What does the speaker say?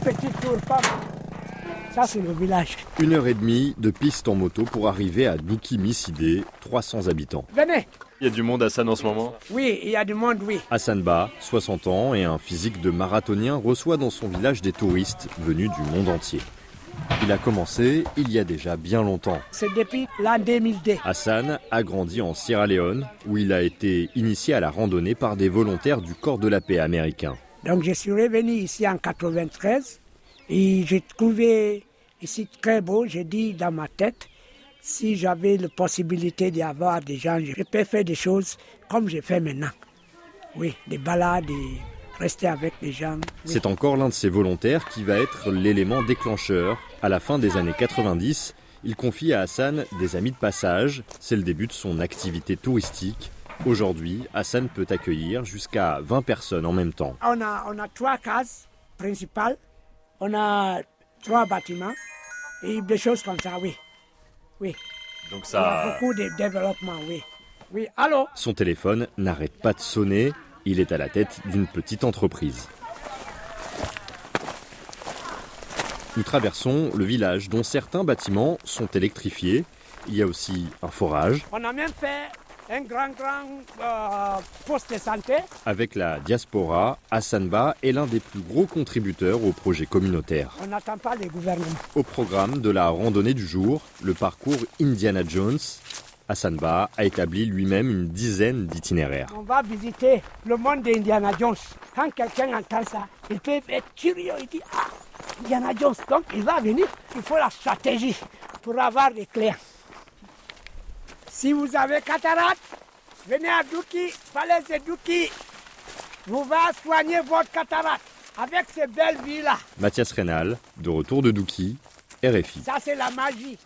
petit tour, Ça, c'est le village. Une heure et demie de piste en moto pour arriver à Douki Missidé, 300 habitants. Venez. Il y a du monde à Hassan en ce moment Oui, il y a du monde, oui. Hassan Ba, 60 ans et un physique de marathonien, reçoit dans son village des touristes venus du monde entier. Il a commencé il y a déjà bien longtemps. C'est depuis l'an 2002. Hassan a grandi en Sierra Leone, où il a été initié à la randonnée par des volontaires du Corps de la paix américain. Donc je suis revenu ici en 93 et j'ai trouvé ici très beau. J'ai dit dans ma tête, si j'avais la possibilité d'y avoir des gens, je peux faire des choses comme je fais maintenant. Oui, des balades et rester avec les gens. C'est encore l'un de ces volontaires qui va être l'élément déclencheur. À la fin des années 90, il confie à Hassan des amis de passage. C'est le début de son activité touristique. Aujourd'hui, Hassan peut accueillir jusqu'à 20 personnes en même temps. On a, on a trois cases principales, on a trois bâtiments et des choses comme ça, oui. Oui. Donc Il y a ça. beaucoup de développement, oui. Oui, allô? Son téléphone n'arrête pas de sonner. Il est à la tête d'une petite entreprise. Nous traversons le village dont certains bâtiments sont électrifiés. Il y a aussi un forage. On a même fait un grand, grand euh, poste de santé. Avec la diaspora, Hassanba est l'un des plus gros contributeurs au projet communautaire. On n'attend pas les gouvernements. Au programme de la randonnée du jour, le parcours Indiana Jones, Hassanba a établi lui-même une dizaine d'itinéraires. On va visiter le monde d'Indiana Jones. Quand quelqu'un entend ça, il peut être curieux. Il dit Ah, Indiana Jones. Donc il va venir. Il faut la stratégie pour avoir des clients. Si vous avez cataracte, venez à Douki, falaise de Douki. Vous va soigner votre cataracte avec ces belles villes-là. Mathias Rénal, de retour de Douki, RFI. Ça, c'est la magie.